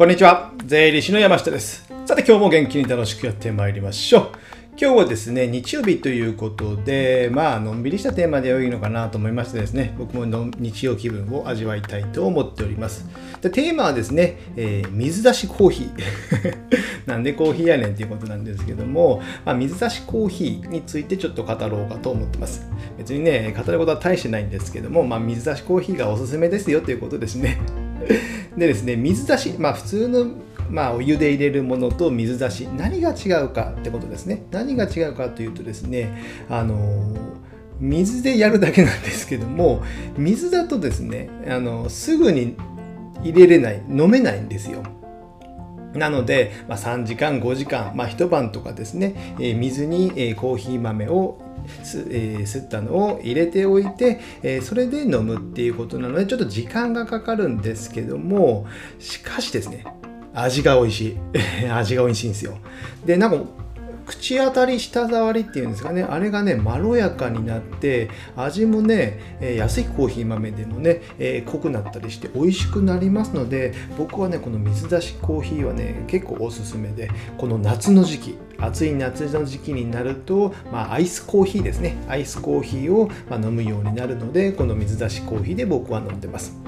こんにちは。税理士の山下です。さて今日も元気に楽しくやってまいりましょう。今日はですね、日曜日ということで、まあ、のんびりしたテーマで良いのかなと思いましてですね、僕もの日曜気分を味わいたいと思っております。でテーマはですね、えー、水出しコーヒー。なんでコーヒーやねんっていうことなんですけども、まあ、水出しコーヒーについてちょっと語ろうかと思ってます。別にね、語ることは大してないんですけども、まあ、水出しコーヒーがおすすめですよということですね。でですね、水出し、まあ普通のまあ、お湯で入れるものと水出し何が違うかってことですね。何が違うかというとですねあの水でやるだけなんですけども水だとですねあのすぐに入れれない飲めないんですよ。なので、まあ、3時間5時間、まあ、一晩とかですね、えー、水に、えー、コーヒー豆を、えー、吸ったのを入れておいて、えー、それで飲むっていうことなのでちょっと時間がかかるんですけどもしかしですね味が美味しい。味が美味しいんですよ。でなんか口当たり舌触りっていうんですかね。あれがねまろやかになって味もね、え安いコーヒー豆でもね、え、濃くなったりして美味しくなりますので僕はねこの水出しコーヒーはね結構おすすめでこの夏の時期暑い夏の時期になると、まあ、アイスコーヒーですね。アイスコーヒーを、ま飲むようになるのでこの水出しコーヒーで僕は飲んでます。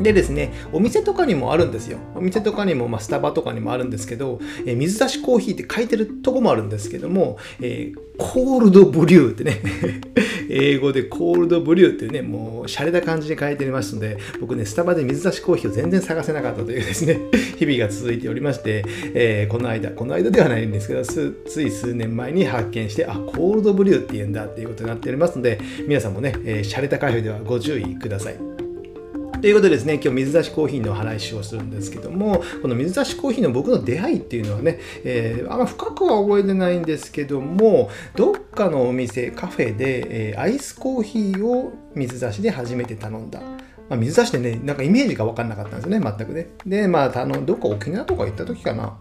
でですね、お店とかにもあるんですよ。お店とかにも、まあ、スタバとかにもあるんですけど、えー、水出しコーヒーって書いてるとこもあるんですけども、えー、コールドブリューってね 英語でコールドブリューっていうね、もう、洒落た感じで書いてありますので、僕ね、スタバで水出しコーヒーを全然探せなかったというですね、日々が続いておりまして、えー、この間、この間ではないんですけど、つい数年前に発見して、あ、コールドブリューって言うんだっていうことになっておりますので、皆さんもね、えー、洒落たカフェではご注意ください。ということでですね、今日水出しコーヒーの話をするんですけども、この水出しコーヒーの僕の出会いっていうのはね、えー、あんま深くは覚えてないんですけども、どっかのお店、カフェで、えー、アイスコーヒーを水出しで初めて頼んだ。まあ、水出しでね、なんかイメージが分かんなかったんですよね、全くね。で、まあ、あのどっか沖縄とか行った時かな。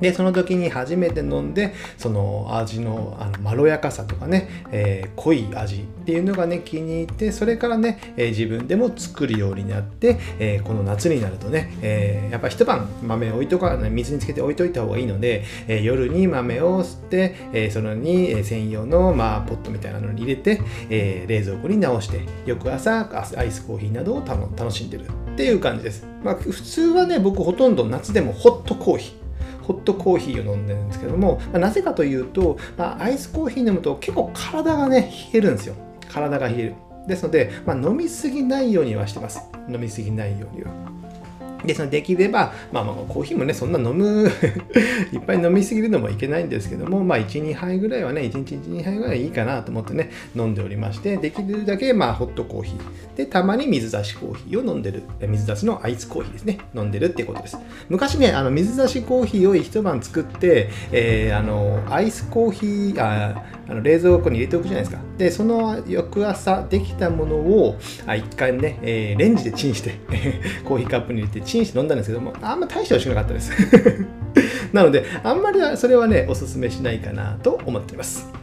で、その時に初めて飲んで、その味のあのまろやかさとかね、えー、濃い味っていうのがね、気に入って、それからね、えー、自分でも作るようになって、えー、この夏になるとね、えやっぱ一晩豆置いとか、水につけて置いといた方がいいので、え夜に豆を吸って、えそのに専用の、まあ、ポットみたいなのに入れて、え冷蔵庫に直して、翌朝アイスコーヒーなどを楽しんでるっていう感じです。まあ、普通はね、僕ほとんど夏でもホットコーヒー、ホットコーヒーを飲んでるんですけども、まあ、なぜかというと、まあ、アイスコーヒー飲むと結構体がね冷えるんですよ。体が冷える。ですので、まあ、飲みすぎないようにはしてます。飲みすぎないようには。ですので、きれば、まあまあ、コーヒーもね、そんな飲む いっぱい飲みすぎるのもいけないんですけども、まあ、1、2杯ぐらいはね、1日1、2杯ぐらいいいかなと思ってね、飲んでおりまして、できるだけ、まあ、ホットコーヒー。で、たまに水出しコーヒーを飲んでる。水出しのアイスコーヒーですね。飲んでるってことです。昔ね、あの、水出しコーヒーを一晩作って、えー、あの、アイスコーヒー、ああの冷蔵庫に入れておくじゃないですか。で、その翌朝できたものを、あ一回ね、えー、レンジでチンして コーヒーカップに入れてチンして飲んだんですけども、あんま大して美味しくなかったです。なので、あんまりそれはね、おすすめしないかなと思っています。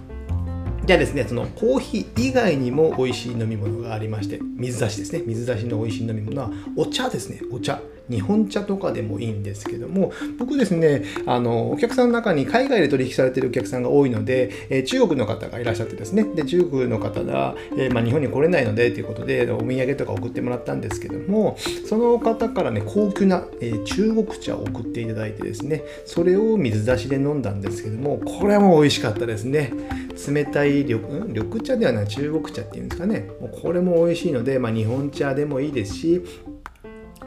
じゃあですね、そのコーヒー以外にも美味しい飲み物がありまして、水出しですね。水出しの美味しい飲み物はお茶ですね。お茶。日本茶とかでもいいんですけども、僕ですね、あの、お客さんの中に海外で取引されているお客さんが多いので、えー、中国の方がいらっしゃってですね、で、中国の方が、えー、まあ、日本に来れないのでということで、お土産とか送ってもらったんですけども、その方からね、高級な、えー、中国茶を送っていただいてですね、それを水出しで飲んだんですけども、これも美味しかったですね。冷たい緑緑茶ではない中国茶っていうんですかね。これも美味しいので、まあ、日本茶でもいいですし、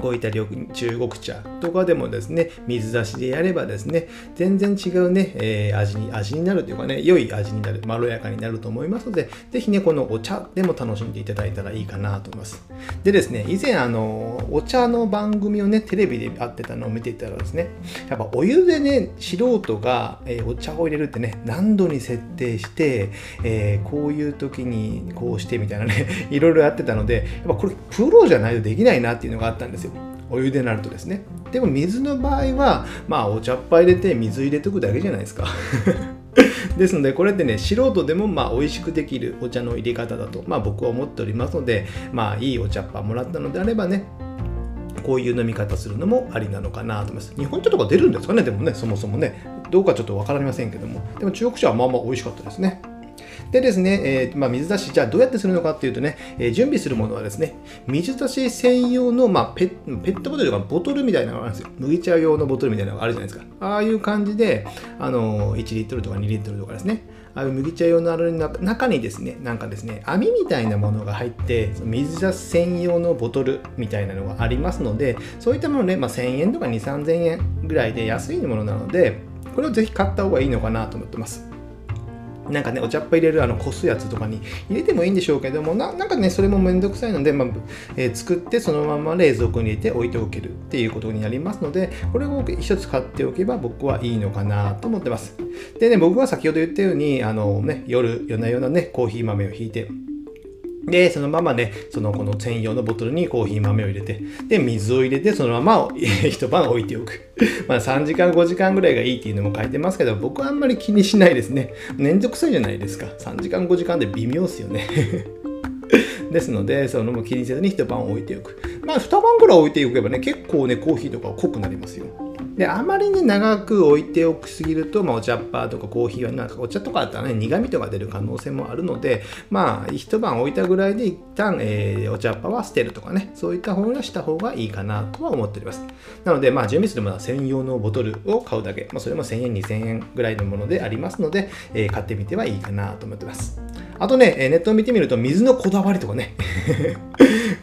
こういった中国茶とかでもですね、水出しでやればですね、全然違うね、えー、味に、味になるというかね、良い味になる、まろやかになると思いますので、ぜひね、このお茶でも楽しんでいただいたらいいかなと思います。でですね、以前、あの、お茶の番組をね、テレビでやってたのを見ていたらですね、やっぱお湯でね、素人が、えー、お茶を入れるってね、何度に設定して、えー、こういう時にこうしてみたいなね、いろいろやってたので、やっぱこれプロじゃないとできないなっていうのがあったんですよ。お湯でなるとですねでも水の場合はまあお茶っ葉入れて水入れとくだけじゃないですか ですのでこれってね素人でもまあ美味しくできるお茶の入れ方だとまあ僕は思っておりますのでまあいいお茶っ葉もらったのであればねこういう飲み方するのもありなのかなと思います。日本茶とか出るんですかね？でもね、そもそもね。どうかちょっとわかりませんけども。でも中国茶はまあまあ美味しかったですね。でですね、えー、まあ、水出し、じゃあどうやってするのかっていうとね、えー、準備するものはですね、水出し専用の、まあ、ペペットボトルとかボトルみたいなのがあるんですよ。麦茶用のボトルみたいなのがあるじゃないですか。ああいう感じで、あのー、1リットルとか2リットルとかですね、あの麦茶用のある中にですね、なんかですね、網みたいなものが入って、水出し専用のボトルみたいなのがありますので、そういったものね、まあ、1000円とか2、3000円ぐらいで安いものなので、これをぜひ買った方がいいのかなと思ってます。なんかね、お茶っ葉入れるあの、こすやつとかに入れてもいいんでしょうけども、なんかね、それもめんどくさいので、まあえー、作ってそのまま冷蔵庫に入れて置いておけるっていうことになりますので、これを一つ買っておけば僕はいいのかなと思ってます。でね、僕は先ほど言ったように、あのね、夜、夜な夜なね、コーヒー豆をひいて、で、そのままね、そのこの専用のボトルにコーヒー豆を入れて、で、水を入れて、そのまま 一晩置いておく。まあ3時間、5時間ぐらいがいいっていうのも書いてますけど、僕はあんまり気にしないですね。めんどくさいじゃないですか。3時間、5時間で微妙っすよね。ですので、そのも気にせずに一晩置いておく。まあ2晩ぐらい置いておけばね、結構ね、コーヒーとか濃くなりますよ。であまりに長く置いておくすぎると、まあ、お茶っ葉とかコーヒーはなんかお茶とかだったらね苦味とか出る可能性もあるのでまあ一晩置いたぐらいで一旦、えー、お茶っ葉は捨てるとかねそういった方がした方がいいかなとは思っております。なのでまあ準備するものは専用のボトルを買うだけ、まあ、それも1000円2000円ぐらいのものでありますので、えー、買ってみてはいいかなと思ってます。あとね、ネットを見てみると水のこだわりとかね。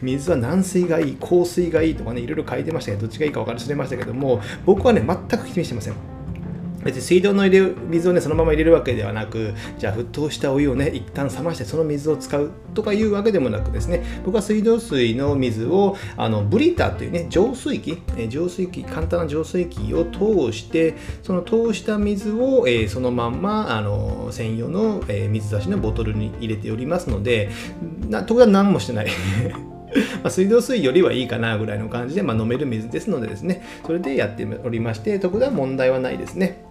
水は軟水がいい、硬水がいいとかね、いろいろ書いてましたけど、どっちがいいか分かりましたけども、僕はね、全く気にしてません。別に水道の入れ水をねそのまま入れるわけではなくじゃあ沸騰したお湯をね一旦冷ましてその水を使うとかいうわけでもなくですね僕は水道水の水をあのブリーターというね浄水器、浄水器簡単な浄水器を通してその通した水を、えー、そのまんまあの専用の、えー、水出しのボトルに入れておりますのでなところが何もしてないま水道水よりはいいかなぐらいの感じで、まあ、飲める水ですのでですね、それでやっておりまして、特段問題はないですね。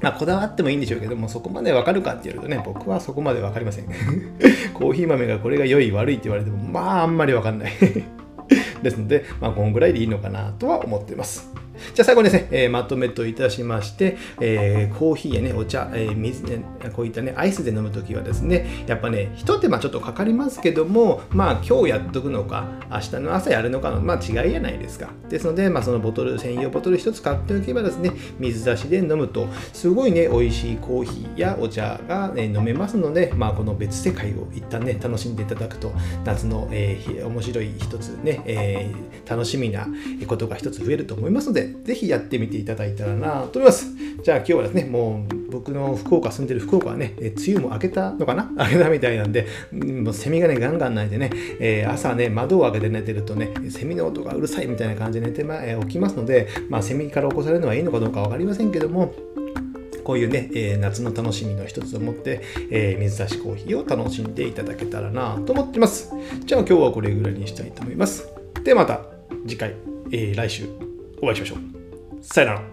まあ、こだわってもいいんでしょうけども、そこまでわかるかって言われるとね、僕はそこまでわかりません。コーヒー豆がこれが良い悪いって言われても、まあ、あんまりわかんない ですので、まあ、こんぐらいでいいのかなとは思っています。じゃあ最後にですね、えー、まとめといたしまして、えー、コーヒーやね、お茶、えー、水ね、こういったね、アイスで飲むときはですね、やっぱね、一手間ちょっとかかりますけども、まあ今日やっとくのか、明日の朝やるのかの、まあ違いじゃないですか。ですので、まあそのボトル、専用ボトル一つ買っておけばですね、水出しで飲むと、すごいね、美味しいコーヒーやお茶が、ね、飲めますので、まあこの別世界を一旦ね、楽しんでいただくと、夏の、えー、面白い一つね、えー、楽しみなことが一つ増えると思いますので、ぜひやってみていただいたらなと思います。じゃあ今日はですね、もう僕の福岡住んでる福岡はね、え梅雨も明けたのかな？明けたみたいなんで、もうセミがね、ガンガン鳴いてね、えー、朝ね、窓を開けて寝てるとね、セミの音がうるさいみたいな感じで寝て、まえー、起きますので、まあ、セミから起こされるのはいいのかどうか分かりませんけども、こういうね、えー、夏の楽しみの一つを持って、えー、水出しコーヒーを楽しんでいただけたらなと思ってます。じゃあ今日はこれぐらいにしたいと思います。ではまた次回、えー、来週お会いしましょう。さよなら。